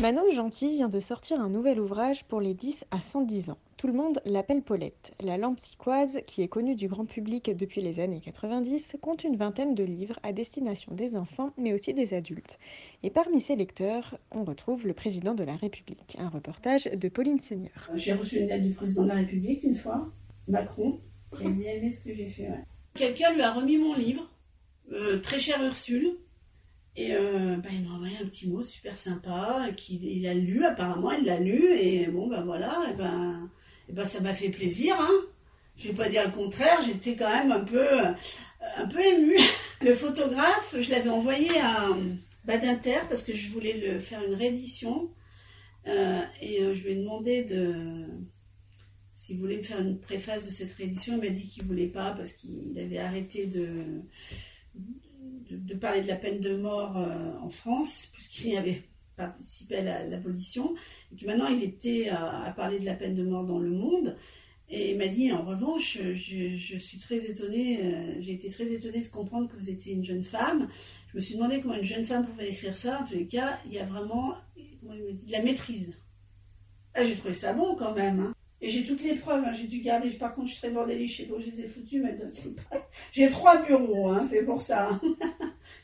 Manon Gentil vient de sortir un nouvel ouvrage pour les 10 à 110 ans. Tout le monde l'appelle Paulette. La lampsicoise, qui est connue du grand public depuis les années 90, compte une vingtaine de livres à destination des enfants, mais aussi des adultes. Et parmi ses lecteurs, on retrouve le président de la République. Un reportage de Pauline Seigneur. J'ai reçu une lettre du président de la République une fois, Macron, qui a bien aimé ce que j'ai fait. Quelqu'un lui a remis mon livre, euh, très cher Ursule, et euh, bah, il m'a envoyé un petit mot super sympa, qu'il il a lu, apparemment il l'a lu, et bon ben voilà, et ben, et ben ça m'a fait plaisir, hein. Je vais pas dire le contraire, j'étais quand même un peu, un peu émue. Le photographe, je l'avais envoyé à Badinter parce que je voulais le faire une réédition, euh, et euh, je lui ai demandé de s'il voulait me faire une préface de cette réédition. Il m'a dit qu'il voulait pas parce qu'il avait arrêté de de, parler de la peine de mort euh, en France, puisqu'il avait participé à la- l'abolition, et que maintenant il était à, parler de la peine de mort dans le monde. Et il m'a dit, en revanche, je, suis très étonnée, euh, j'ai été très étonnée de comprendre que vous étiez une jeune femme. Je me suis demandé comment une jeune femme pouvait écrire ça. En tous les cas, il y a vraiment la maîtrise. Ah, j'ai trouvé ça bon quand même. hein. Et j'ai toutes les preuves, hein. j'ai dû garder. Par contre, je suis très bordélique chez moi, je les ai foutues, mais j'ai trois bureaux, hein, c'est pour ça.